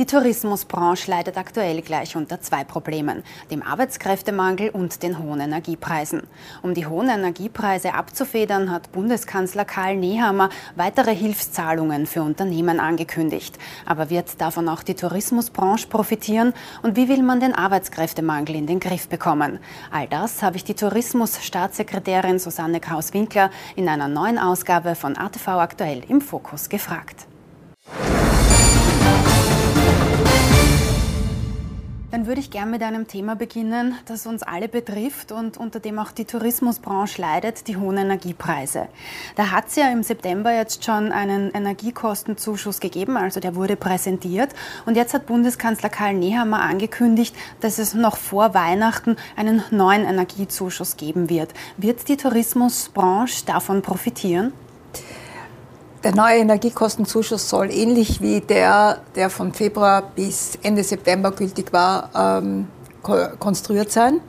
Die Tourismusbranche leidet aktuell gleich unter zwei Problemen, dem Arbeitskräftemangel und den hohen Energiepreisen. Um die hohen Energiepreise abzufedern, hat Bundeskanzler Karl Nehammer weitere Hilfszahlungen für Unternehmen angekündigt. Aber wird davon auch die Tourismusbranche profitieren? Und wie will man den Arbeitskräftemangel in den Griff bekommen? All das habe ich die Tourismusstaatssekretärin Susanne Kraus-Winkler in einer neuen Ausgabe von ATV aktuell im Fokus gefragt. Dann würde ich gerne mit einem Thema beginnen, das uns alle betrifft und unter dem auch die Tourismusbranche leidet, die hohen Energiepreise. Da hat es ja im September jetzt schon einen Energiekostenzuschuss gegeben, also der wurde präsentiert. Und jetzt hat Bundeskanzler Karl Nehammer angekündigt, dass es noch vor Weihnachten einen neuen Energiezuschuss geben wird. Wird die Tourismusbranche davon profitieren? Der neue Energiekostenzuschuss soll ähnlich wie der, der von Februar bis Ende September gültig war, ähm, konstruiert sein.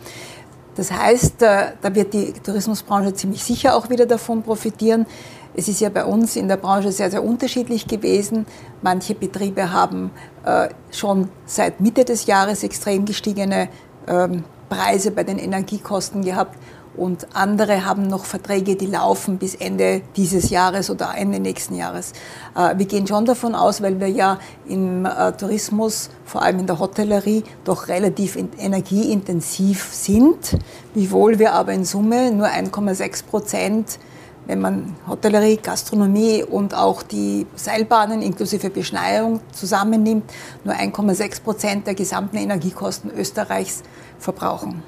Das heißt, äh, da wird die Tourismusbranche ziemlich sicher auch wieder davon profitieren. Es ist ja bei uns in der Branche sehr, sehr unterschiedlich gewesen. Manche Betriebe haben äh, schon seit Mitte des Jahres extrem gestiegene ähm, Preise bei den Energiekosten gehabt und andere haben noch Verträge, die laufen bis Ende dieses Jahres oder Ende nächsten Jahres. Äh, wir gehen schon davon aus, weil wir ja im äh, Tourismus, vor allem in der Hotellerie, doch relativ energieintensiv sind, wiewohl wir aber in Summe nur 1,6 Prozent wenn man Hotellerie, Gastronomie und auch die Seilbahnen inklusive Beschneiung zusammennimmt, nur 1,6 Prozent der gesamten Energiekosten Österreichs verbrauchen.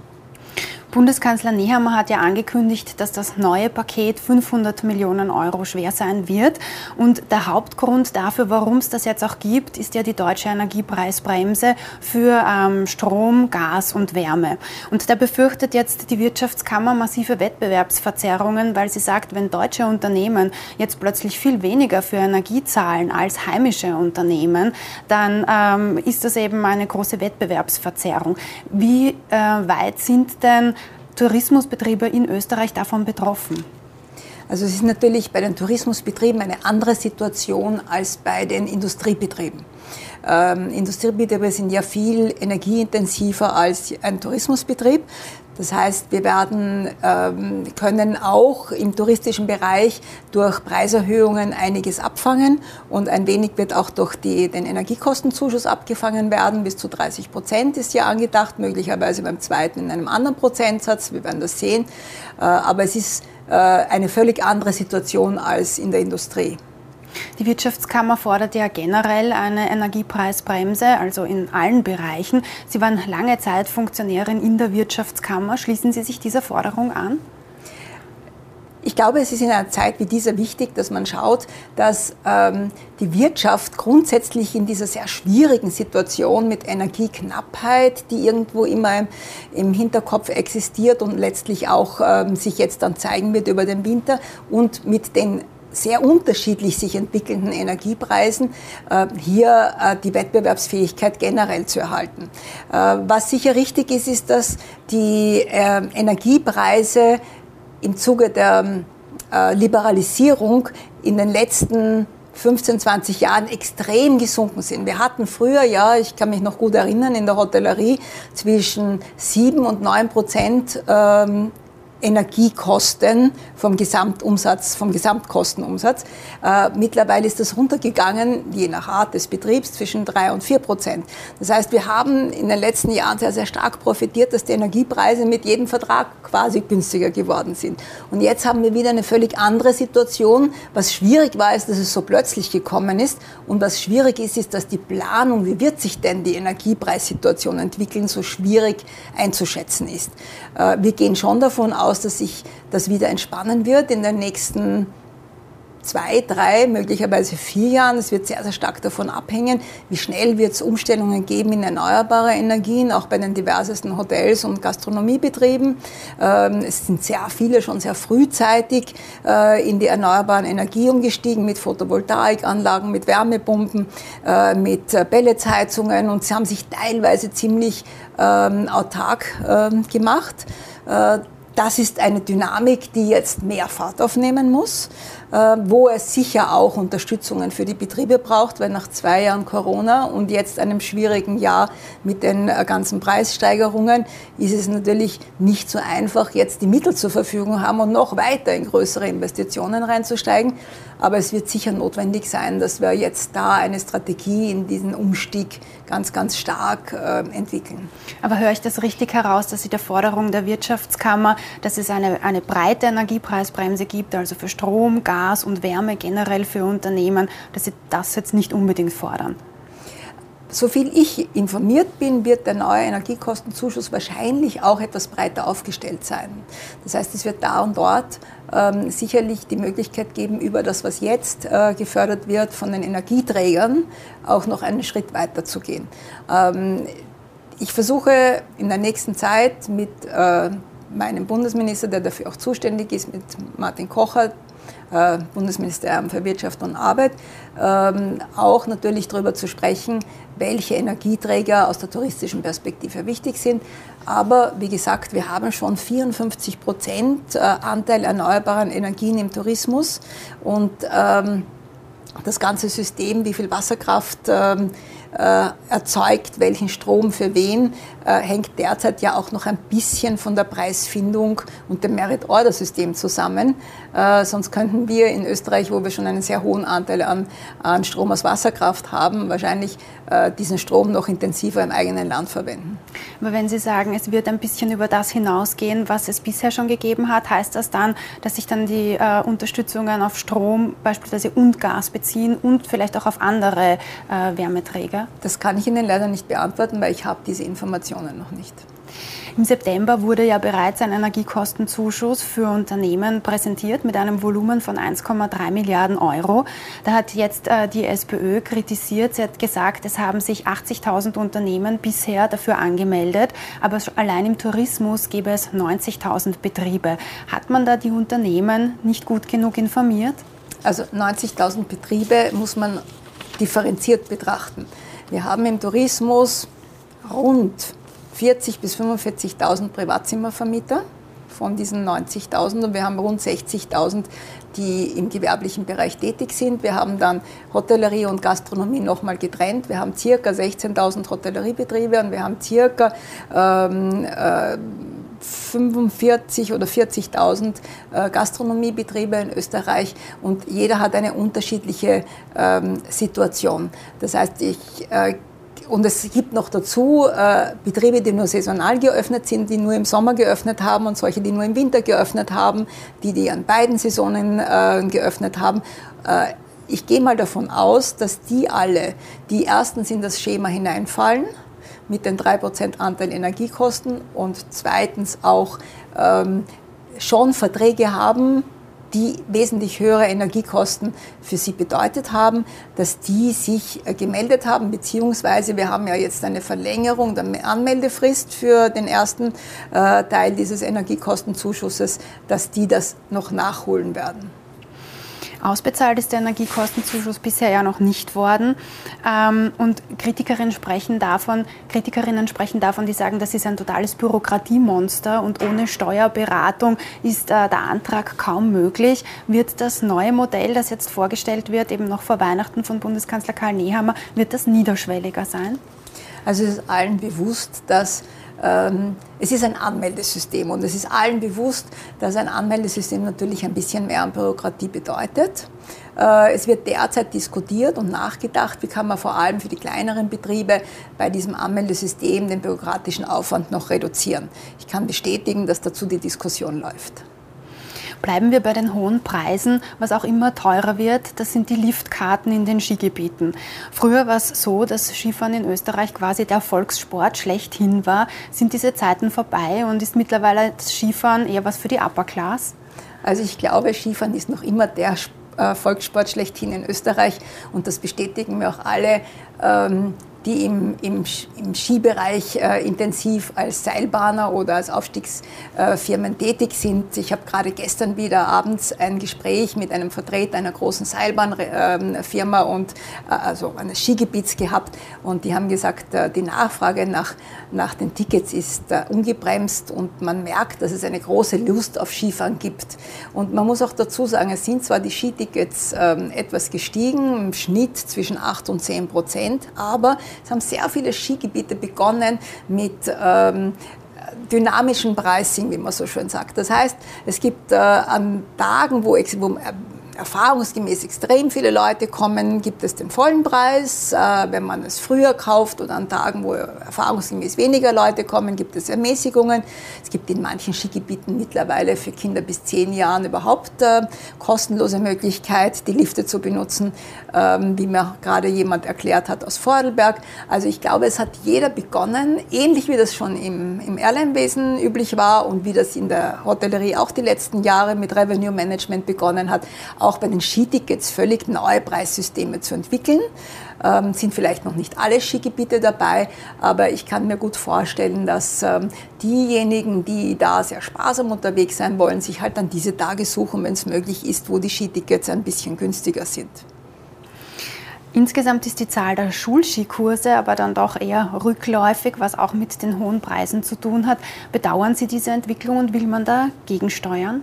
Bundeskanzler Nehammer hat ja angekündigt, dass das neue Paket 500 Millionen Euro schwer sein wird. Und der Hauptgrund dafür, warum es das jetzt auch gibt, ist ja die deutsche Energiepreisbremse für ähm, Strom, Gas und Wärme. Und da befürchtet jetzt die Wirtschaftskammer massive Wettbewerbsverzerrungen, weil sie sagt, wenn deutsche Unternehmen jetzt plötzlich viel weniger für Energie zahlen als heimische Unternehmen, dann ähm, ist das eben eine große Wettbewerbsverzerrung. Wie äh, weit sind denn Tourismusbetriebe in Österreich davon betroffen? Also es ist natürlich bei den Tourismusbetrieben eine andere Situation als bei den Industriebetrieben. Ähm, Industriebetriebe sind ja viel energieintensiver als ein Tourismusbetrieb. Das heißt, wir werden, ähm, können auch im touristischen Bereich durch Preiserhöhungen einiges abfangen und ein wenig wird auch durch die, den Energiekostenzuschuss abgefangen werden. Bis zu 30 Prozent ist ja angedacht, möglicherweise beim zweiten in einem anderen Prozentsatz. Wir werden das sehen. Äh, aber es ist äh, eine völlig andere Situation als in der Industrie. Die Wirtschaftskammer fordert ja generell eine Energiepreisbremse, also in allen Bereichen. Sie waren lange Zeit Funktionärin in der Wirtschaftskammer. Schließen Sie sich dieser Forderung an? Ich glaube, es ist in einer Zeit wie dieser wichtig, dass man schaut, dass ähm, die Wirtschaft grundsätzlich in dieser sehr schwierigen Situation mit Energieknappheit, die irgendwo immer im, Hinterkopf existiert und letztlich auch ähm, sich jetzt dann zeigen wird über den Winter und mit den sehr unterschiedlich sich entwickelnden Energiepreisen äh, hier äh, die Wettbewerbsfähigkeit generell zu erhalten. Äh, was sicher richtig ist, ist, dass die Energiepreise im Zuge der Liberalisierung in den letzten 15, 20 Jahren extrem gesunken sind. Wir hatten früher, ja, ich kann mich noch gut erinnern, in der Hotellerie zwischen 7 und 9 Prozent ähm, Energiekosten vom Gesamtumsatz, vom Gesamtkostenumsatz. Äh, mittlerweile ist das runtergegangen, je nach Art des Betriebs, zwischen drei und vier Prozent. Das heißt, wir haben in den letzten Jahren sehr, sehr stark profitiert, dass die Energiepreise mit jedem Vertrag quasi günstiger geworden sind. Und jetzt haben wir wieder eine völlig andere Situation. Was schwierig war, ist, dass es so plötzlich gekommen ist. Und was schwierig ist, ist, dass die Planung, wie wird sich denn die Energiepreissituation entwickeln, so schwierig einzuschätzen ist. Äh, wir gehen schon davon aus, aus, dass sich das wieder entspannen wird in den nächsten zwei, drei, möglicherweise vier Jahren. Es wird sehr, sehr stark davon abhängen, wie schnell wird es Umstellungen geben in erneuerbare Energien, auch bei den diversesten Hotels und Gastronomiebetrieben. Ähm, es sind sehr viele schon sehr frühzeitig äh, in die erneuerbaren Energie umgestiegen mit Photovoltaikanlagen, mit Wärmepumpen, äh, mit äh, Pelletsheizungen und sie haben sich teilweise ziemlich ähm, autark ähm, gemacht das ist eine Dynamik, die jetzt mehr Fahrt aufnehmen muss. Äh, wo es sicher auch Unterstützungen für die Betriebe braucht, weil nach zwei Jahren Corona und jetzt einem schwierigen Jahr mit den äh, ganzen Preissteigerungen ist es natürlich nicht so einfach, jetzt die Mittel zur Verfügung haben und noch weiter in größere Investitionen reinzusteigen. Aber es wird sicher notwendig sein, dass wir jetzt da eine Strategie in diesen Umstieg ganz, ganz stark äh, entwickeln. Aber höre ich das richtig heraus, dass Sie der Forderung der Wirtschaftskammer, dass es eine, eine breite Energiepreisbremse gibt, also für Strom, Gas und Wärme generell für Unternehmen, dass Sie das jetzt nicht unbedingt fordern? Soviel ich informiert bin, wird der neue Energiekostenzuschuss wahrscheinlich auch etwas breiter aufgestellt sein. Das heißt, es wird da und dort ähm, sicherlich die Möglichkeit geben, über das, was jetzt äh, gefördert wird von den Energieträgern, auch noch einen Schritt weiter zu gehen. Ähm, ich versuche in der nächsten Zeit mit äh, meinem Bundesminister, der dafür auch zuständig ist, mit Martin Kocher, äh, Bundesministerium für Wirtschaft und Arbeit, ähm, auch natürlich darüber zu sprechen, welche Energieträger aus der touristischen Perspektive wichtig sind. Aber wie gesagt, wir haben schon 54 Prozent äh, Anteil erneuerbaren Energien im Tourismus und ähm, das ganze System, wie viel Wasserkraft ähm, äh, erzeugt, welchen Strom für wen, äh, hängt derzeit ja auch noch ein bisschen von der Preisfindung und dem Merit-Order-System zusammen. Äh, sonst könnten wir in Österreich, wo wir schon einen sehr hohen Anteil an, an Strom aus Wasserkraft haben, wahrscheinlich äh, diesen Strom noch intensiver im eigenen Land verwenden. Aber wenn Sie sagen, es wird ein bisschen über das hinausgehen, was es bisher schon gegeben hat, heißt das dann, dass sich dann die äh, Unterstützungen auf Strom beispielsweise und Gas beziehen und vielleicht auch auf andere äh, Wärmeträger? Das kann ich Ihnen leider nicht beantworten, weil ich habe diese Informationen noch nicht. Im September wurde ja bereits ein Energiekostenzuschuss für Unternehmen präsentiert mit einem Volumen von 1,3 Milliarden Euro. Da hat jetzt äh, die SPÖ kritisiert. Sie hat gesagt, es haben sich 80.000 Unternehmen bisher dafür angemeldet, aber allein im Tourismus gäbe es 90.000 Betriebe. Hat man da die Unternehmen nicht gut genug informiert? Also 90.000 Betriebe muss man differenziert betrachten. Wir haben im Tourismus rund 40.000 bis 45.000 Privatzimmervermieter von diesen 90.000 und wir haben rund 60.000, die im gewerblichen Bereich tätig sind. Wir haben dann Hotellerie und Gastronomie nochmal getrennt. Wir haben circa 16.000 Hotelleriebetriebe und wir haben circa ähm, äh, 45 oder 40.000 äh, Gastronomiebetriebe in Österreich und jeder hat eine unterschiedliche ähm, Situation. Das heißt, ich äh, und es gibt noch dazu äh, Betriebe, die nur saisonal geöffnet sind, die nur im Sommer geöffnet haben und solche, die nur im Winter geöffnet haben, die, die an beiden Saisonen äh, geöffnet haben. Äh, ich gehe mal davon aus, dass die alle, die erstens in das Schema hineinfallen, mit den 3% Anteil Energiekosten und zweitens auch ähm, schon Verträge haben, die wesentlich höhere Energiekosten für sie bedeutet haben, dass die sich äh, gemeldet haben, beziehungsweise wir haben ja jetzt eine Verlängerung der Anmeldefrist für den ersten äh, Teil dieses Energiekostenzuschusses, dass die das noch nachholen werden. Ausbezahlt ist der Energiekostenzuschuss bisher ja noch nicht worden. Ähm, und Kritikerinnen sprechen davon, Kritikerinnen sprechen davon, die sagen, das ist ein totales Bürokratiemonster und ohne Steuerberatung ist äh, der Antrag kaum möglich. Wird das neue Modell, das jetzt vorgestellt wird, eben noch vor Weihnachten von Bundeskanzler Karl Nehammer, wird das niederschwelliger sein? Also es ist allen bewusst, dass es ist ein Anmeldesystem und es ist allen bewusst, dass ein Anmeldesystem natürlich ein bisschen mehr an Bürokratie bedeutet. Äh, es wird derzeit diskutiert und nachgedacht, wie kann man vor allem für die kleineren Betriebe bei diesem Anmeldesystem den bürokratischen Aufwand noch reduzieren. Ich kann bestätigen, dass dazu die Diskussion läuft. Bleiben wir bei den hohen Preisen. Was auch immer teurer wird, das sind die Liftkarten in den Skigebieten. Früher war es so, dass Skifahren in Österreich quasi der Volkssport schlechthin war. Sind diese Zeiten vorbei und ist mittlerweile das Skifahren eher was für die Upper Class? Also ich glaube, Skifahren ist noch immer der äh, Volkssport schlechthin in Österreich und das bestätigen mir auch alle ähm, die im, im, im Skibereich äh, intensiv als Seilbahner oder als Aufstiegsfirmen tätig sind. Ich habe gerade gestern wieder abends ein Gespräch mit einem Vertreter einer großen Seilbahnfirma und äh, also eines Skigebiets gehabt und die haben gesagt, äh, die Nachfrage nach, nach den Tickets ist äh, ungebremst und man merkt, dass es eine große Lust auf Skifahren gibt. Und man muss auch dazu sagen, es sind zwar die Skitickets ähm, etwas gestiegen, im Schnitt zwischen 8 und 10 Prozent, aber es haben sehr viele Skigebiete begonnen mit ähm, dynamischen Pricing, wie man so schön sagt. Das heißt, es gibt äh, an Tagen, wo, wo erfahrungsgemäß extrem viele Leute kommen, gibt es den vollen Preis. Äh, wenn man es früher kauft oder an Tagen, wo erfahrungsgemäß weniger Leute kommen, gibt es Ermäßigungen. Es gibt in manchen Skigebieten mittlerweile für Kinder bis zehn Jahren überhaupt äh, kostenlose Möglichkeit, die Lifte zu benutzen, ähm, wie mir gerade jemand erklärt hat aus Vordelberg. Also ich glaube, es hat jeder begonnen, ähnlich wie das schon im, im Airline-Wesen üblich war und wie das in der Hotellerie auch die letzten Jahre mit Revenue Management begonnen hat, auch bei den Skitickets völlig neue Preissysteme zu entwickeln. Ähm, sind vielleicht noch nicht alle Skigebiete dabei, aber ich kann mir gut vorstellen, dass ähm, diejenigen, die da sehr sparsam unterwegs sein wollen, sich halt dann diese Tage suchen, wenn es möglich ist, wo die Skitickets ein bisschen günstiger sind. Insgesamt ist die Zahl der Schulskikurse aber dann doch eher rückläufig, was auch mit den hohen Preisen zu tun hat. Bedauern Sie diese Entwicklung und will man da gegensteuern?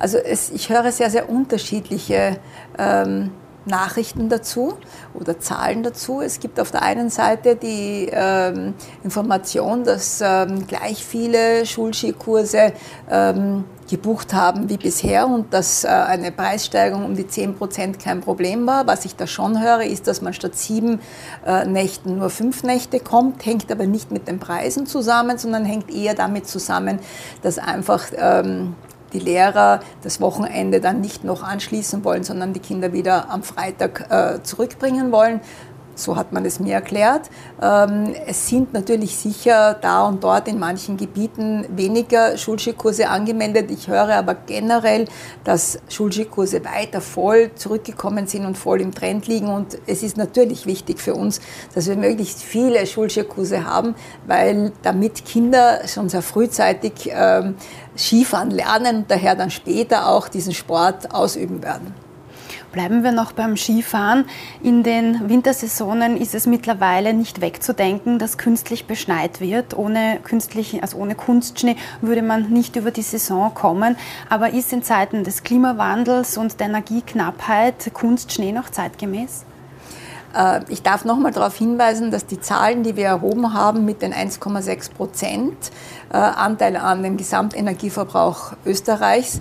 Also es, ich höre sehr, sehr unterschiedliche ähm, Nachrichten dazu oder Zahlen dazu. Es gibt auf der einen Seite die ähm, Information, dass ähm, gleich viele Schulskikurse ähm, gebucht haben wie bisher und dass äh, eine Preissteigerung um die 10 Prozent kein Problem war. Was ich da schon höre, ist, dass man statt sieben äh, Nächten nur fünf Nächte kommt, hängt aber nicht mit den Preisen zusammen, sondern hängt eher damit zusammen, dass einfach ähm, die Lehrer das Wochenende dann nicht noch anschließen wollen, sondern die Kinder wieder am Freitag äh, zurückbringen wollen. So hat man es mir erklärt. Ähm, es sind natürlich sicher da und dort in manchen Gebieten weniger Schulskikurse angemeldet. Ich höre aber generell, dass Schulskikurse weiter voll zurückgekommen sind und voll im Trend liegen. Und es ist natürlich wichtig für uns, dass wir möglichst viele Schulskikurse haben, weil damit Kinder schon sehr frühzeitig ähm, Skifahren lernen und daher dann später auch diesen Sport ausüben werden. Bleiben wir noch beim Skifahren. In den Wintersaisonen ist es mittlerweile nicht wegzudenken, dass künstlich beschneit wird. Ohne, künstlichen, also ohne Kunstschnee würde man nicht über die Saison kommen. Aber ist in Zeiten des Klimawandels und der Energieknappheit Kunstschnee noch zeitgemäß? Äh, ich darf noch mal darauf hinweisen, dass die Zahlen, die wir erhoben haben mit den 1,6 Prozent äh, Anteil an dem Gesamtenergieverbrauch Österreichs,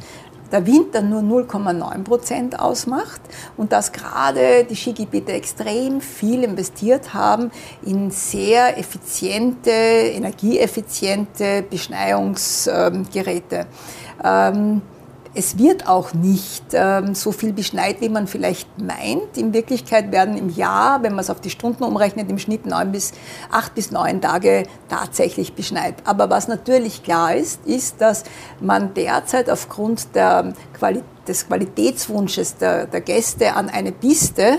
der Winter nur 0,9 Prozent ausmacht und dass gerade die Skigebiete extrem viel investiert haben in sehr effiziente, energieeffiziente Beschneiungsgeräte. Ähm, es wird auch nicht ähm, so viel beschneit, wie man vielleicht meint. In Wirklichkeit werden im Jahr, wenn man es auf die Stunden umrechnet, im Schnitt neun bis acht bis neun Tage tatsächlich beschneit. Aber was natürlich klar ist, ist, dass man derzeit aufgrund der Quali des Qualitätswunsches der, der Gäste an eine Piste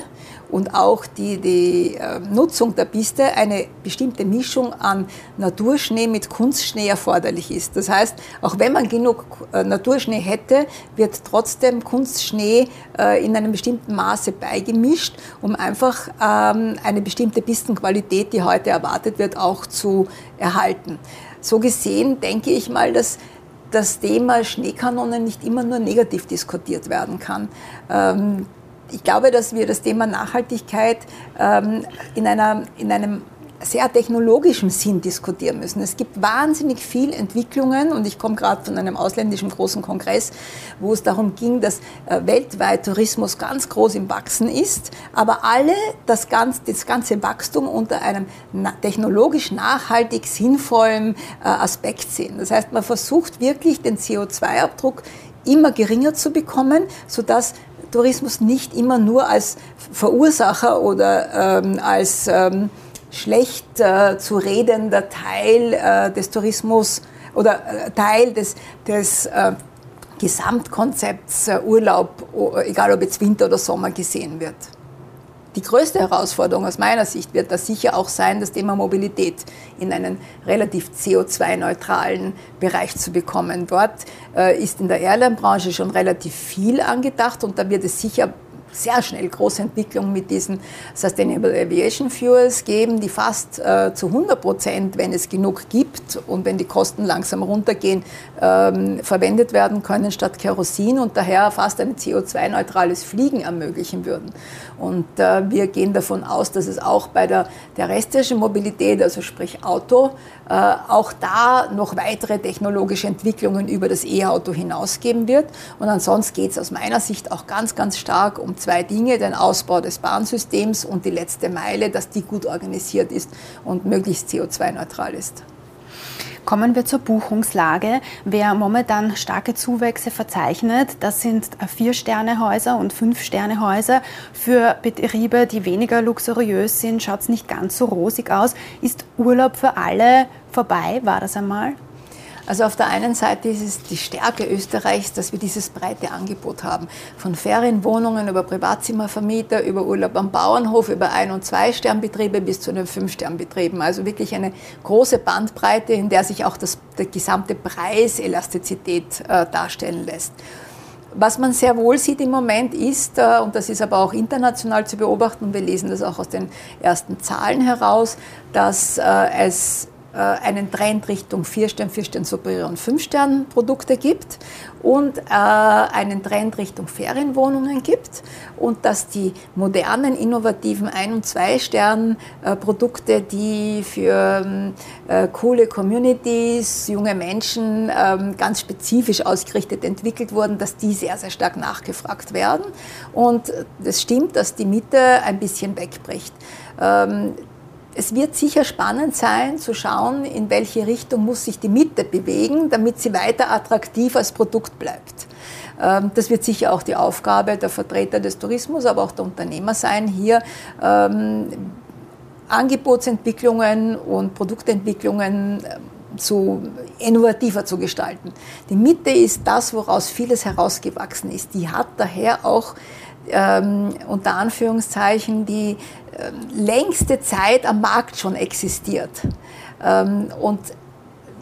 und auch die, die äh, Nutzung der Piste eine bestimmte Mischung an Naturschnee mit Kunstschnee erforderlich ist. Das heißt, auch wenn man genug äh, Naturschnee hätte, wird trotzdem Kunstschnee äh, in einem bestimmten Maße beigemischt, um einfach ähm, eine bestimmte Pistenqualität, die heute erwartet wird, auch zu erhalten. So gesehen denke ich mal, dass das Thema Schneekanonen nicht immer nur negativ diskutiert werden kann. Ich glaube, dass wir das Thema Nachhaltigkeit ähm, in, einer, in einem sehr technologischen Sinn diskutieren müssen. Es gibt wahnsinnig viel Entwicklungen und ich komme gerade von einem ausländischen großen Kongress, wo es darum ging, dass äh, weltweit Tourismus ganz groß im Wachsen ist, aber alle das ganze, das ganze Wachstum unter einem technologisch nachhaltig sinnvollen äh, Aspekt sehen. Das heißt, man versucht wirklich den CO2-Abdruck immer geringer zu bekommen, sodass Tourismus nicht immer nur als Verursacher oder ähm, als ähm, schlecht äh, zu redender Teil äh, des Tourismus oder äh, Teil des, des äh, Gesamtkonzepts äh, Urlaub, egal ob jetzt Winter oder Sommer, gesehen wird. Die größte Herausforderung aus meiner Sicht wird das sicher auch sein, das Thema Mobilität in einen relativ CO2-neutralen Bereich zu bekommen. Dort äh, ist in der Airline-Branche schon relativ viel angedacht und da wird es sicher sehr schnell große Entwicklung mit diesen Sustainable Aviation Fuels geben, die fast äh, zu 100 Prozent, wenn es genug gibt und wenn die Kosten langsam runtergehen, ähm, verwendet werden können statt Kerosin und daher fast ein CO2-neutrales Fliegen ermöglichen würden. Und äh, wir gehen davon aus, dass es auch bei der terrestrischen Mobilität, also sprich Auto, äh, auch da noch weitere technologische Entwicklungen über das E-Auto hinausgeben wird. Und ansonsten geht es aus meiner Sicht auch ganz, ganz stark um zwei Dinge, den Ausbau des Bahnsystems und die letzte Meile, dass die gut organisiert ist und möglichst CO2-neutral ist. Kommen wir zur Buchungslage. Wer momentan starke Zuwächse verzeichnet, das sind Vier-Sterne-Häuser und Fünf-Sterne-Häuser. Für Betriebe, die weniger luxuriös sind, schaut es nicht ganz so rosig aus. Ist Urlaub für alle vorbei? War das einmal? Also auf der einen Seite ist es die Stärke Österreichs, dass wir dieses breite Angebot haben. Von Ferienwohnungen über Privatzimmervermieter, über Urlaub am Bauernhof, über Ein- und Zwei-Sternbetriebe bis zu den Fünf-Sternbetrieben. Also wirklich eine große Bandbreite, in der sich auch das, der gesamte Preiselastizität äh, darstellen lässt. Was man sehr wohl sieht im Moment ist, äh, und das ist aber auch international zu beobachten, und wir lesen das auch aus den ersten Zahlen heraus, dass äh, es einen Trend Richtung 4-Stern, 4-Stern Superior und 5-Stern-Produkte gibt und äh, einen Trend Richtung Ferienwohnungen gibt und dass die modernen, innovativen 1- und 2-Stern-Produkte, die für äh, coole Communities, junge Menschen ähm, ganz spezifisch ausgerichtet entwickelt wurden, dass die sehr, sehr stark nachgefragt werden. Und es stimmt, dass die Mitte ein bisschen wegbricht. Ähm, es wird sicher spannend sein zu schauen, in welche Richtung muss sich die Mitte bewegen, damit sie weiter attraktiv als Produkt bleibt. Ähm, das wird sicher auch die Aufgabe der Vertreter des Tourismus, aber auch der Unternehmer sein, hier ähm, Angebotsentwicklungen und Produktentwicklungen ähm, zu innovativer zu gestalten. Die Mitte ist das, woraus vieles herausgewachsen ist. Die hat daher auch ähm, unter Anführungszeichen die längste Zeit am Markt schon existiert. Ähm, und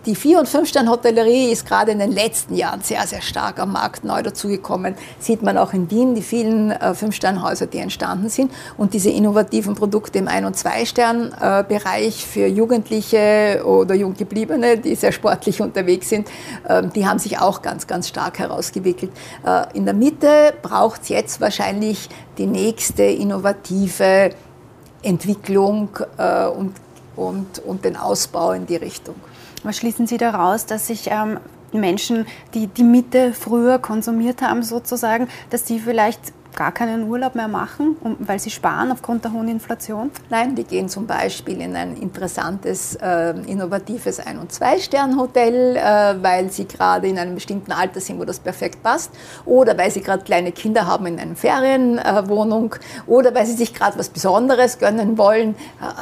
die Vier- und Fünf-Stern-Hotellerie ist gerade in den letzten Jahren sehr, sehr stark am Markt neu dazugekommen. Sieht man auch in Wien, die vielen äh, Fünf-Stern-Häuser, die entstanden sind. Und diese innovativen Produkte im Ein- und Zwei-Stern-Bereich für Jugendliche oder Junggebliebene, die sehr sportlich unterwegs sind, äh, die haben sich auch ganz, ganz stark herausgewickelt. Äh, in der Mitte braucht es jetzt wahrscheinlich die nächste innovative Entwicklung äh, und, und, und den Ausbau in die Richtung. Was schließen Sie daraus, dass sich ähm, Menschen, die die Mitte früher konsumiert haben, sozusagen, dass die vielleicht gar keinen Urlaub mehr machen, weil sie sparen aufgrund der hohen Inflation? Nein, die gehen zum Beispiel in ein interessantes, äh, innovatives Ein- und Zwei-Stern-Hotel, äh, weil sie gerade in einem bestimmten Alter sind, wo das perfekt passt, oder weil sie gerade kleine Kinder haben in einer Ferienwohnung, äh, oder weil sie sich gerade was Besonderes gönnen wollen,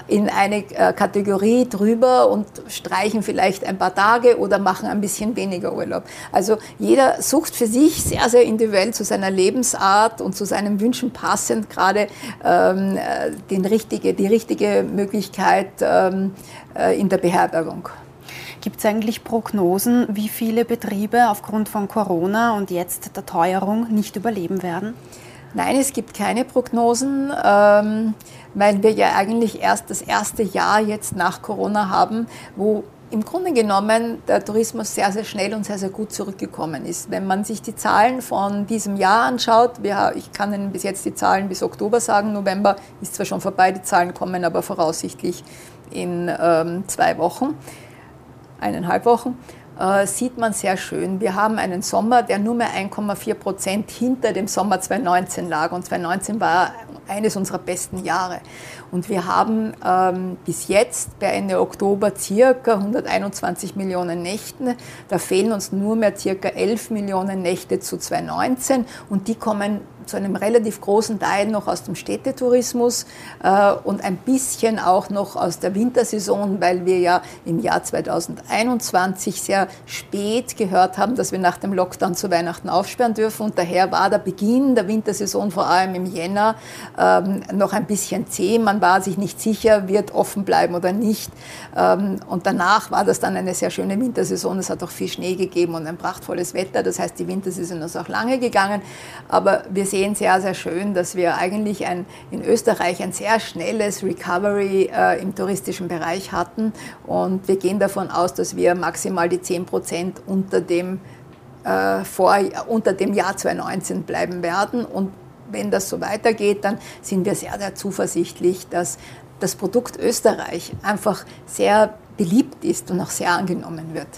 äh, in eine äh, Kategorie drüber und streichen vielleicht ein paar Tage oder machen ein bisschen weniger Urlaub. Also jeder sucht für sich sehr, sehr individuell zu seiner Lebensart und zu seinen Wünschen passend gerade ähm, äh, den richtige, die richtige Möglichkeit ähm, äh, in der Beherbergung. Gibt es eigentlich Prognosen, wie viele Betriebe aufgrund von Corona und jetzt der Teuerung nicht überleben werden? Nein, es gibt keine Prognosen, ähm, weil wir ja eigentlich erst das erste Jahr jetzt nach Corona haben, wo im Grunde genommen der Tourismus sehr, sehr schnell und sehr, sehr gut zurückgekommen ist. Wenn man sich die Zahlen von diesem Jahr anschaut, ich kann Ihnen bis jetzt die Zahlen bis Oktober sagen, November ist zwar schon vorbei, die Zahlen kommen aber voraussichtlich in ähm, zwei Wochen, eineinhalb Wochen, äh, sieht man sehr schön. Wir haben einen Sommer, der nur mehr 1,4 Prozent hinter dem Sommer 2019 lag und 2019 war eines unserer besten Jahre. Und wir haben ähm, bis jetzt bei Ende Oktober circa 121 Millionen Nächte. Da fehlen uns nur mehr circa 11 Millionen Nächte zu 2019 und die kommen zu einem relativ großen Teil noch aus dem Städtetourismus äh, und ein bisschen auch noch aus der Wintersaison, weil wir ja im Jahr 2021 sehr spät gehört haben, dass wir nach dem Lockdown zu Weihnachten aufsperren dürfen. Und daher war der Beginn der Wintersaison vor allem im Jänner ähm, noch ein bisschen zäh. Man war sich nicht sicher, wird offen bleiben oder nicht. Ähm, und danach war das dann eine sehr schöne Wintersaison. Es hat auch viel Schnee gegeben und ein prachtvolles Wetter. Das heißt, die Wintersaison ist auch lange gegangen. Aber wir sehen sehr, sehr schön, dass wir eigentlich ein, in Österreich ein sehr schnelles Recovery äh, im touristischen Bereich hatten. Und wir gehen davon aus, dass wir maximal die 10 Prozent unter dem, äh, unter dem Jahr 2019 bleiben werden. Und wenn das so weitergeht, dann sind wir sehr, sehr zuversichtlich, dass das Produkt Österreich einfach sehr beliebt ist und auch sehr angenommen wird.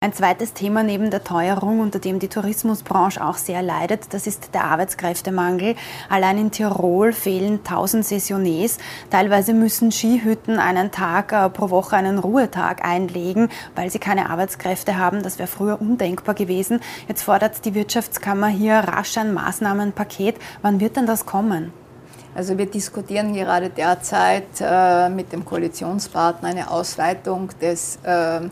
Ein zweites Thema neben der Teuerung, unter dem die Tourismusbranche auch sehr leidet, das ist der Arbeitskräftemangel. Allein in Tirol fehlen 1000 Saisonniers. Teilweise müssen Skihütten einen Tag äh, pro Woche einen Ruhetag einlegen, weil sie keine Arbeitskräfte haben. Das wäre früher undenkbar gewesen. Jetzt fordert die Wirtschaftskammer hier rasch ein Maßnahmenpaket. Wann wird denn das kommen? Also wir diskutieren gerade derzeit äh, mit dem Koalitionspartner eine Ausweitung des äh,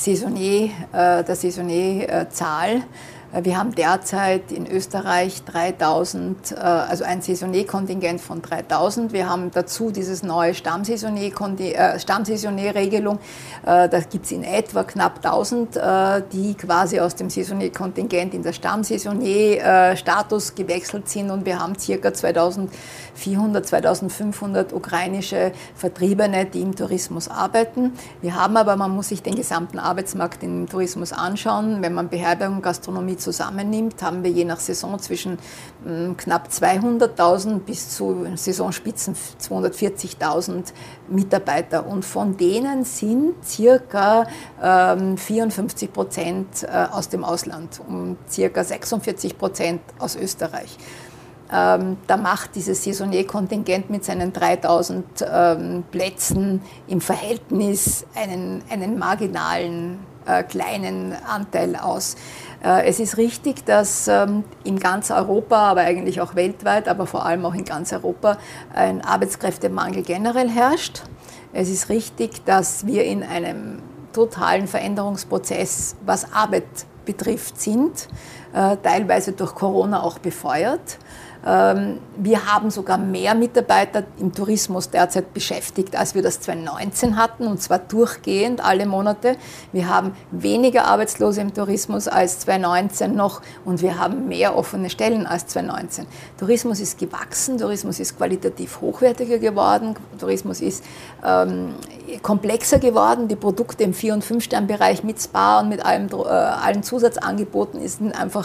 Saisonier, äh, der Saisonierzahl. Äh, wir haben derzeit in Österreich 3000, äh, also ein Saisonierkontingent von 3000. Wir haben dazu dieses neue Stammsaisonierregelung. Da gibt es in etwa knapp 1000, die quasi aus dem Saisonierkontingent in der Stammsaisonier-Status gewechselt sind. Und wir haben circa 2400, 2500 ukrainische Vertriebene, die im Tourismus arbeiten. Wir haben aber, man muss sich den gesamten Arbeitsmarkt im Tourismus anschauen. Wenn man Beherbergung, Gastronomie zusammennimmt, haben wir je nach Saison zwischen hm, knapp 200.000 bis zu Saisonspitzen 240.000 Mitarbeiter. Und von denen sind circa ähm, 54 Prozent äh, aus dem Ausland und circa 46 Prozent aus Österreich. Ähm, da macht dieses Saisonnier-Kontingent mit seinen 3000 ähm, Plätzen im Verhältnis einen, einen marginalen äh, kleinen Anteil aus. Äh, es ist richtig, dass ähm, in ganz Europa, aber eigentlich auch weltweit, aber vor allem auch in ganz Europa ein Arbeitskräftemangel generell herrscht. Es ist richtig, dass wir in einem totalen Veränderungsprozess, was Arbeit betrifft, sind, teilweise durch Corona auch befeuert. Ähm, wir haben sogar mehr Mitarbeiter im Tourismus derzeit beschäftigt, als wir das 2019 hatten, und zwar durchgehend alle Monate. Wir haben weniger Arbeitslose im Tourismus als 2019 noch und wir haben mehr offene Stellen als 2019. Tourismus ist gewachsen, Tourismus ist qualitativ hochwertiger geworden, Tourismus ist ähm, komplexer geworden. Die Produkte im 4- und 5-Stern-Bereich mit Spa und mit allem, äh, allen Zusatzangeboten sind einfach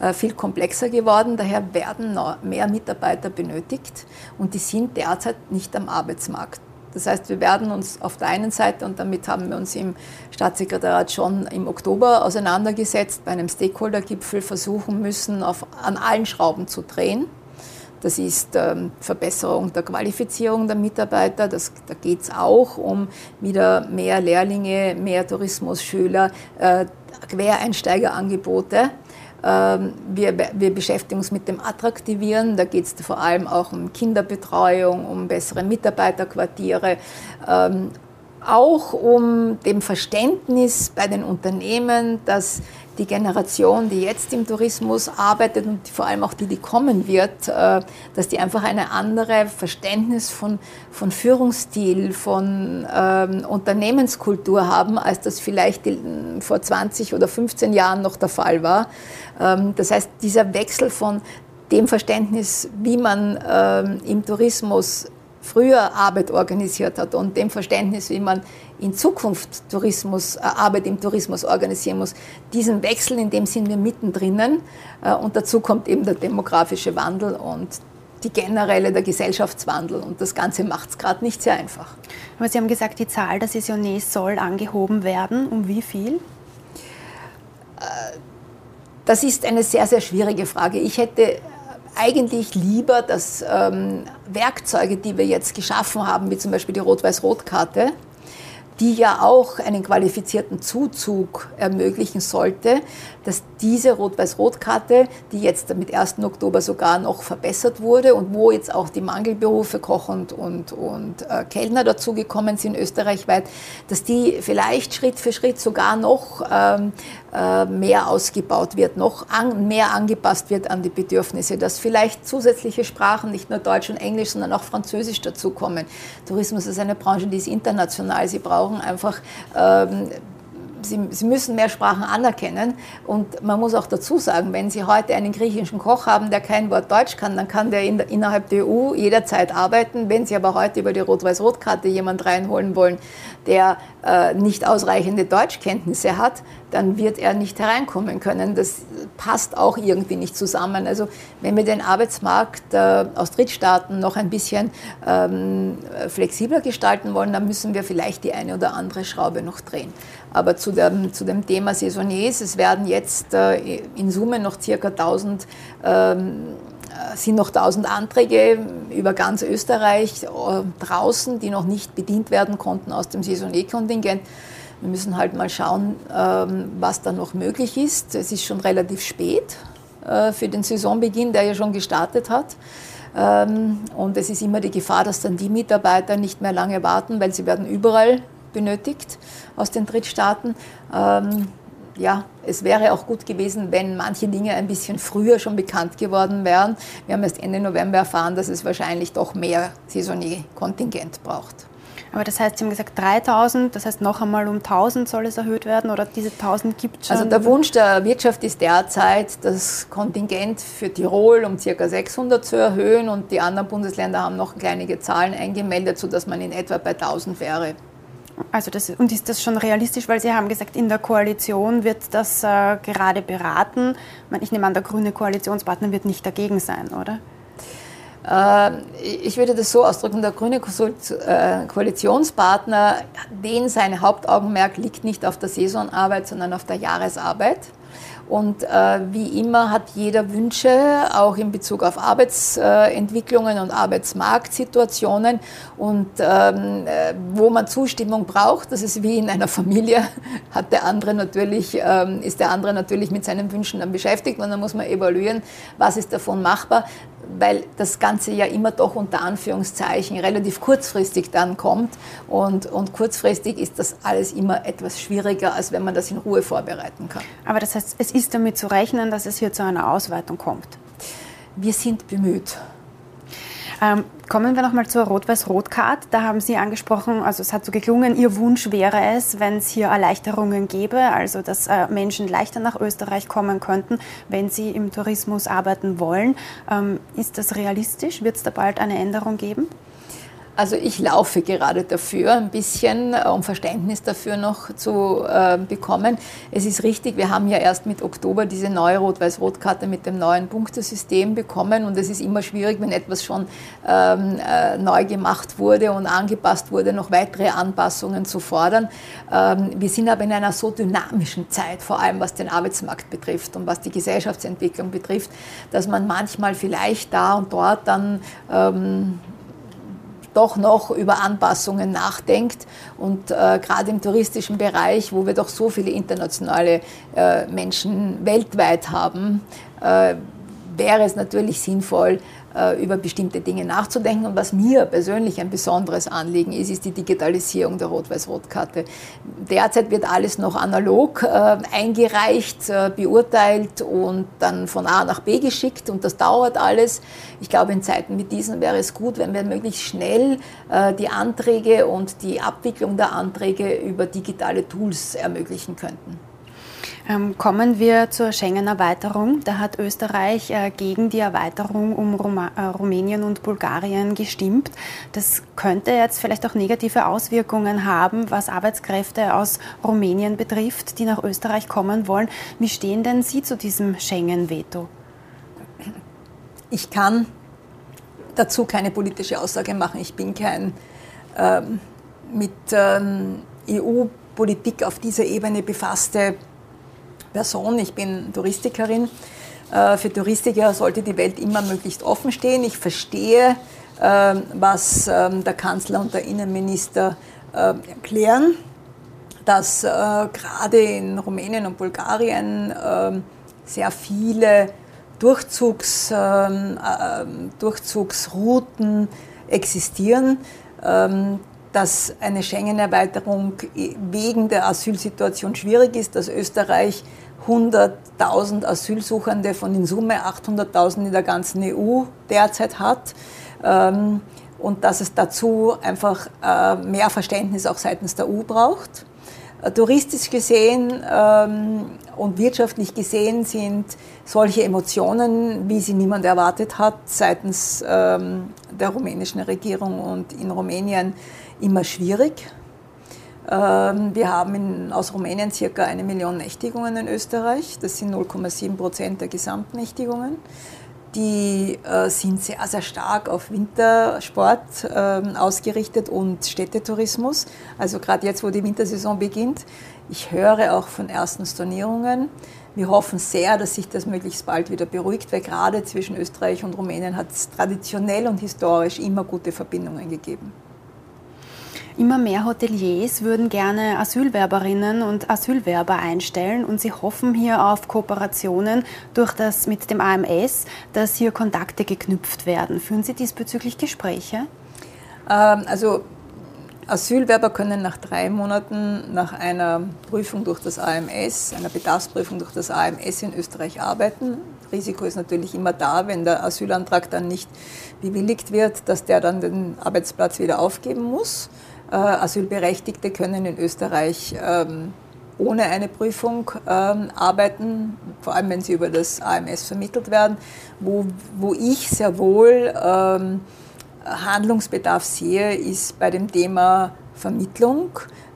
äh, viel komplexer geworden. Daher werden mehr Mitarbeiter benötigt und die sind derzeit nicht am Arbeitsmarkt. Das heißt, wir werden uns auf der einen Seite, und damit haben wir uns im Staatssekretariat schon im Oktober auseinandergesetzt, bei einem Stakeholder-Gipfel versuchen müssen, auf, an allen Schrauben zu drehen. Das ist ähm, Verbesserung der Qualifizierung der Mitarbeiter. Das, da geht es auch um wieder mehr Lehrlinge, mehr Tourismusschüler, äh, Quereinsteigerangebote. Ähm, wir, wir beschäftigen uns mit dem Attraktivieren. Da geht es vor allem auch um Kinderbetreuung, um bessere Mitarbeiterquartiere, ähm, auch um dem Verständnis bei den Unternehmen, dass die Generation, die jetzt im Tourismus arbeitet und vor allem auch die, die kommen wird, äh, dass die einfach eine andere Verständnis von, von Führungsstil, von ähm, Unternehmenskultur haben, als das vielleicht vor 20 oder 15 Jahren noch der Fall war. Ähm, das heißt, dieser Wechsel von dem Verständnis, wie man ähm, im Tourismus früher Arbeit organisiert hat und dem Verständnis, wie man in Zukunft Tourismus, äh, Arbeit im Tourismus organisieren muss. Diesen Wechsel, in dem sind wir mittendrin. Äh, und dazu kommt eben der demografische Wandel und die generelle, der Gesellschaftswandel. Und das Ganze macht es gerade nicht sehr einfach. Aber Sie haben gesagt, die Zahl der Saisonniers soll angehoben werden. Um wie viel? Äh, das ist eine sehr, sehr schwierige Frage. Ich hätte eigentlich lieber, dass ähm, Werkzeuge, die wir jetzt geschaffen haben, wie zum Beispiel die Rot-Weiß-Rot-Karte, die ja auch einen qualifizierten Zuzug ermöglichen sollte, dass diese Rot-Weiß-Rot-Karte, die jetzt mit 1. Oktober sogar noch verbessert wurde und wo jetzt auch die Mangelberufe Koch und, und, und äh, Kellner dazugekommen sind österreichweit, dass die vielleicht Schritt für Schritt sogar noch ähm, äh, mehr ausgebaut wird, noch an, mehr angepasst wird an die Bedürfnisse, dass vielleicht zusätzliche Sprachen, nicht nur Deutsch und Englisch, sondern auch Französisch dazukommen. Tourismus ist eine Branche, die ist international. Sie brauchen einfach ähm, Sie, Sie, müssen mehr Sprachen anerkennen. Und man muss auch dazu sagen, wenn Sie heute einen griechischen Koch haben, der kein Wort Deutsch kann, dann kann der in, innerhalb der EU jederzeit arbeiten. Wenn Sie aber heute über die Rot-Weiß-Rot-Karte jemand reinholen wollen, der äh, nicht ausreichende Deutschkenntnisse hat, dann wird er nicht hereinkommen können. Das passt auch irgendwie nicht zusammen. Also wenn wir den Arbeitsmarkt äh, aus Drittstaaten noch ein bisschen ähm, flexibler gestalten wollen, dann müssen wir vielleicht die eine oder andere Schraube noch drehen. Aber zu dem, zu dem Thema Saisoniers, es werden jetzt äh, in Summe noch circa 1000 ähm, sind noch 1000 Anträge über ganz Österreich äh, draußen, die noch nicht bedient werden konnten aus dem Saisonierkontingent. Wir müssen halt mal schauen, ähm, was da noch möglich ist. Es ist schon relativ spät äh, für den Saisonbeginn, der ja schon gestartet hat. Ähm, und es ist immer die Gefahr, dass dann die Mitarbeiter nicht mehr lange warten, weil sie werden überall benötigt aus den Drittstaaten. Ähm, ja, es wäre auch gut gewesen, wenn manche Dinge ein bisschen früher schon bekannt geworden wären. Wir haben erst Ende November erfahren, dass es wahrscheinlich doch mehr Saisonnier-Kontingent braucht. Aber das heißt, Sie haben gesagt 3000, das heißt noch einmal um 1000 soll es erhöht werden oder diese 1000 gibt es schon? Also der Wunsch der Wirtschaft ist derzeit, das Kontingent für Tirol um ca. 600 zu erhöhen und die anderen Bundesländer haben noch kleinige Zahlen eingemeldet, sodass man in etwa bei 1000 wäre. Also das, und ist das schon realistisch, weil Sie haben gesagt, in der Koalition wird das äh, gerade beraten. Ich nehme an, der grüne Koalitionspartner wird nicht dagegen sein, oder? Äh, ich würde das so ausdrücken, der grüne äh, Koalitionspartner, den sein Hauptaugenmerk liegt nicht auf der Saisonarbeit, sondern auf der Jahresarbeit. Und äh, wie immer hat jeder Wünsche, auch in Bezug auf Arbeitsentwicklungen und Arbeitsmarktsituationen. Und ähm, äh, wo man Zustimmung braucht, das ist wie in einer Familie, hat der andere natürlich, ähm, ist der andere natürlich mit seinen Wünschen dann beschäftigt und dann muss man evaluieren, was ist davon machbar weil das Ganze ja immer doch unter Anführungszeichen relativ kurzfristig dann kommt. Und, und kurzfristig ist das alles immer etwas schwieriger, als wenn man das in Ruhe vorbereiten kann. Aber das heißt, es ist damit zu rechnen, dass es hier zu einer Ausweitung kommt? Wir sind bemüht. Ähm, kommen wir nochmal zur Rot-Weiß-Rot-Card. Da haben Sie angesprochen, also es hat so geklungen, Ihr Wunsch wäre es, wenn es hier Erleichterungen gäbe, also dass äh, Menschen leichter nach Österreich kommen könnten, wenn sie im Tourismus arbeiten wollen. Ähm, ist das realistisch? Wird es da bald eine Änderung geben? Also ich laufe gerade dafür, ein bisschen, äh, um Verständnis dafür noch zu äh, bekommen. Es ist richtig, wir haben ja erst mit Oktober diese neue Rot-Weiß-Rot-Karte mit dem neuen Punktesystem bekommen und es ist immer schwierig, wenn etwas schon ähm, äh, neu gemacht wurde und angepasst wurde, noch weitere Anpassungen zu fordern. Ähm, wir sind aber in einer so dynamischen Zeit, vor allem was den Arbeitsmarkt betrifft und was die Gesellschaftsentwicklung betrifft, dass man manchmal vielleicht da und dort dann ähm, doch noch über Anpassungen nachdenkt. Und äh, gerade im touristischen Bereich, wo wir doch so viele internationale äh, Menschen weltweit haben, äh, wäre es natürlich sinnvoll, über bestimmte Dinge nachzudenken. Und was mir persönlich ein besonderes Anliegen ist, ist die Digitalisierung der Rot-Weiß-Rot-Karte. Derzeit wird alles noch analog äh, eingereicht, äh, beurteilt und dann von A nach B geschickt und das dauert alles. Ich glaube, in Zeiten wie diesen wäre es gut, wenn wir möglichst schnell äh, die Anträge und die Abwicklung der Anträge über digitale Tools ermöglichen könnten. Ähm, kommen wir zur Schengen-Erweiterung. Da hat Österreich äh, gegen die Erweiterung um äh, Rumänien und Bulgarien gestimmt. Das könnte jetzt vielleicht auch negative Auswirkungen haben, was Arbeitskräfte aus Rumänien betrifft, die nach Österreich kommen wollen. Wie stehen denn Sie zu diesem Schengen-Veto? Ich kann dazu keine politische Aussage machen. Ich bin kein ähm, mit ähm, EU-Politik auf dieser Ebene befasste Person. Ich bin Touristikerin. Äh, für Touristiker sollte die Welt immer möglichst offen stehen. Ich verstehe, ähm, was ähm, der Kanzler und der Innenminister ähm, erklären. dass äh, gerade in Rumänien und Bulgarien sehr viele Durchzugs, äh, Durchzugsrouten existieren, dass eine Schengen-Erweiterung wegen der Asylsituation schwierig ist, dass Österreich 100.000 Asylsuchende von in Summe 800.000 in der ganzen EU derzeit hat. Ähm, und dass es dazu einfach äh, mehr Verständnis auch seitens der EU braucht. Äh, touristisch gesehen ähm, und wirtschaftlich gesehen sind solche Emotionen, wie sie niemand erwartet hat, seitens ähm, der rumänischen Regierung und in Rumänien immer schwierig. Ähm, wir haben in, aus Rumänien circa eine Million Nächtigungen in Österreich. Das sind 0,7 Prozent der Gesamtnächtigungen. Die äh, sind sehr, sehr stark auf Wintersport äh, ausgerichtet und Städtetourismus. Also gerade jetzt, wo die Wintersaison beginnt. Ich höre auch von ersten Stornierungen. Wir hoffen sehr, dass sich das möglichst bald wieder beruhigt, weil gerade zwischen Österreich und Rumänien hat es traditionell und historisch immer gute Verbindungen gegeben. Immer mehr Hoteliers würden gerne Asylwerberinnen und Asylwerber einstellen und sie hoffen hier auf Kooperationen durch das mit dem AMS, dass hier Kontakte geknüpft werden. Führen Sie diesbezüglich Gespräche? Ähm, also Asylwerber können nach drei Monaten nach einer Prüfung durch das AMS, einer Bedarfsprüfung durch das AMS in Österreich arbeiten. Risiko ist natürlich immer da, wenn der Asylantrag dann nicht bewilligt wird, dass der dann den Arbeitsplatz wieder aufgeben muss. Äh, Asylberechtigte können in Österreich ähm, ohne eine Prüfung ähm, arbeiten, vor allem wenn sie über das AMS vermittelt werden, wo, wo ich sehr wohl ähm, Handlungsbedarf sehe, ist bei dem Thema Vermittlung,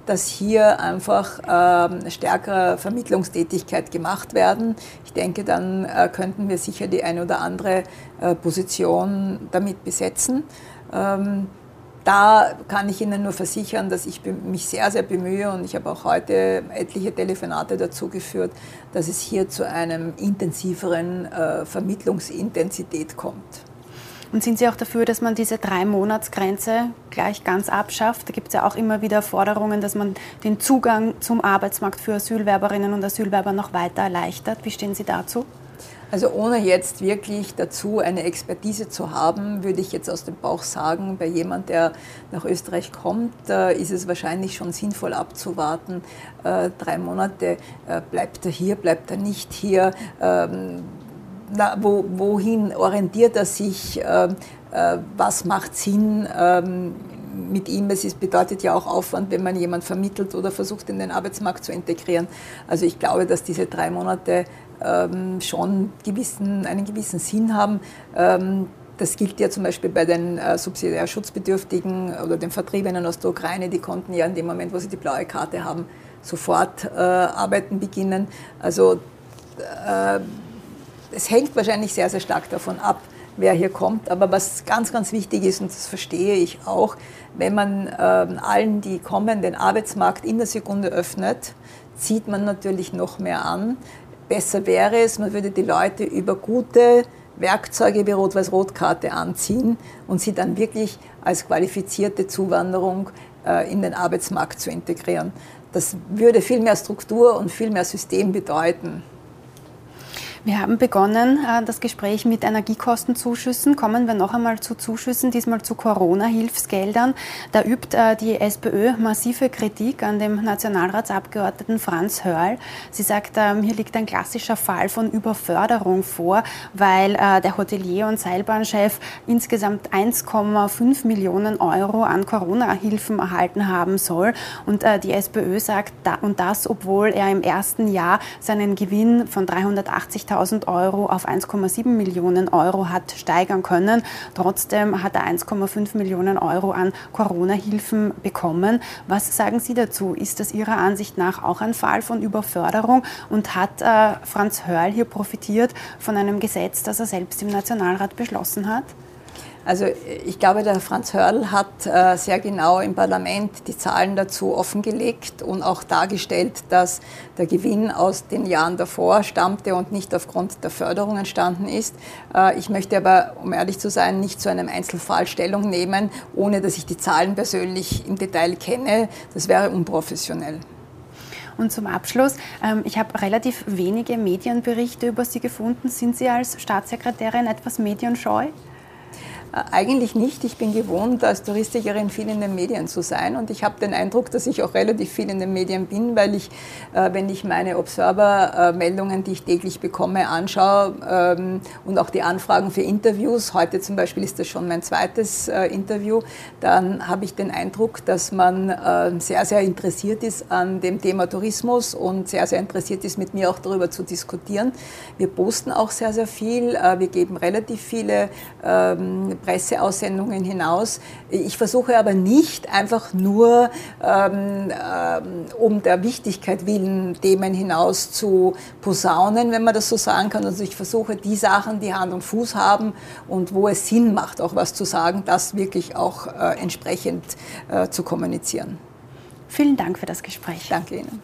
dass hier einfach ähm, stärkere Vermittlungstätigkeit gemacht werden. Ich denke, dann äh, könnten wir sicher die eine oder andere äh, Position damit besetzen. Ähm, da kann ich Ihnen nur versichern, dass ich mich sehr, sehr bemühe und ich habe auch heute etliche Telefonate dazu geführt, dass es hier zu einem intensiveren äh, Vermittlungsintensität kommt. Und sind Sie auch dafür, dass man diese Drei-Monats-Grenze gleich ganz abschafft? Da gibt es ja auch immer wieder Forderungen, dass man den Zugang zum Arbeitsmarkt für Asylwerberinnen und Asylwerber noch weiter erleichtert. Wie stehen Sie dazu? Also ohne jetzt wirklich dazu eine Expertise zu haben, würde ich jetzt aus dem Bauch sagen, bei jemand, der nach Österreich kommt, äh, ist es wahrscheinlich schon sinnvoll abzuwarten. Äh, drei Monate äh, bleibt er hier, bleibt er nicht hier. Ähm, na, wo, wohin orientiert er sich? Ähm, was macht Sinn? Mit ihm, es ist, bedeutet ja auch Aufwand, wenn man jemanden vermittelt oder versucht, in den Arbeitsmarkt zu integrieren. Also ich glaube, dass diese drei Monate ähm, schon gewissen, einen gewissen Sinn haben. Ähm, das gilt ja zum Beispiel bei den äh, subsidiär Schutzbedürftigen oder den Vertriebenen aus der Ukraine. Die konnten ja in dem Moment, wo sie die blaue Karte haben, sofort äh, arbeiten beginnen. Also äh, es hängt wahrscheinlich sehr, sehr stark davon ab, wer hier kommt. Aber was ganz, ganz wichtig ist, und das verstehe ich auch, wenn man ähm, allen, die kommen, den Arbeitsmarkt in der Sekunde öffnet, zieht man natürlich noch mehr an. Besser wäre es, man würde die Leute über gute Werkzeuge wie Rot-Weiß-Rot-Karte anziehen und sie dann wirklich als qualifizierte Zuwanderung äh, in den Arbeitsmarkt zu integrieren. Das würde viel mehr Struktur und viel mehr System bedeuten. Wir haben begonnen äh, das Gespräch mit Energiekostenzuschüssen. Kommen wir noch einmal zu Zuschüssen, diesmal zu Corona-Hilfsgeldern. Da übt äh, die SPÖ massive Kritik an dem Nationalratsabgeordneten Franz Hörl. Sie sagt, ähm, hier liegt ein klassischer Fall von Überförderung vor, weil äh, der Hotelier und Seilbahnchef insgesamt 1,5 Millionen Euro an Corona-Hilfen erhalten haben soll. Und die SPÖ sagt, und das, obwohl er im ersten Jahr seinen Gewinn von 380.000 100.000 Euro auf 1,7 Millionen Euro hat steigern können. Trotzdem hat er 1,5 Millionen Euro an Corona-Hilfen bekommen. Was sagen Sie dazu? Ist das Ihrer Ansicht nach auch ein Fall von Überförderung und hat äh, Franz Hörl hier profitiert von einem Gesetz, das er selbst im Nationalrat beschlossen hat? Also ich glaube, der Franz Hörl hat äh, sehr genau im Parlament die Zahlen dazu offengelegt und auch dargestellt, dass der Gewinn aus den Jahren davor stammte und nicht aufgrund der Förderung entstanden ist. Äh, ich möchte aber, um ehrlich zu sein, nicht zu einem Einzelfall Stellung nehmen, ohne dass ich die Zahlen persönlich im Detail kenne. Das wäre unprofessionell. Und zum Abschluss, ähm, ich habe relativ wenige Medienberichte über Sie gefunden. Sind Sie als Staatssekretärin etwas medienscheu? Äh, eigentlich nicht. Ich bin gewohnt, als Touristikerin viel in den Medien zu sein und ich habe den Eindruck, dass ich auch relativ viel in den Medien bin, weil ich, äh, wenn ich meine Observer-Meldungen, die ich täglich bekomme, anschaue ähm, und auch die Anfragen für Interviews, heute zum Beispiel ist das schon mein zweites äh, Interview, dann habe ich den Eindruck, dass man sehr, sehr interessiert ist an dem Thema Tourismus und sehr, sehr interessiert ist, mit mir auch darüber zu diskutieren. Wir posten auch sehr, sehr viel. Wir geben relativ viele ähm, Presseaussendungen hinaus. Ich versuche aber nicht einfach nur ähm, ähm, um der Wichtigkeit willen Themen hinaus zu posaunen, wenn man das so sagen kann. Also ich versuche die Sachen, die Hand und Fuß haben und wo es Sinn macht, auch was zu sagen, das wirklich auch äh, entsprechend äh, zu kommunizieren. Vielen Dank für das Gespräch. Danke Ihnen.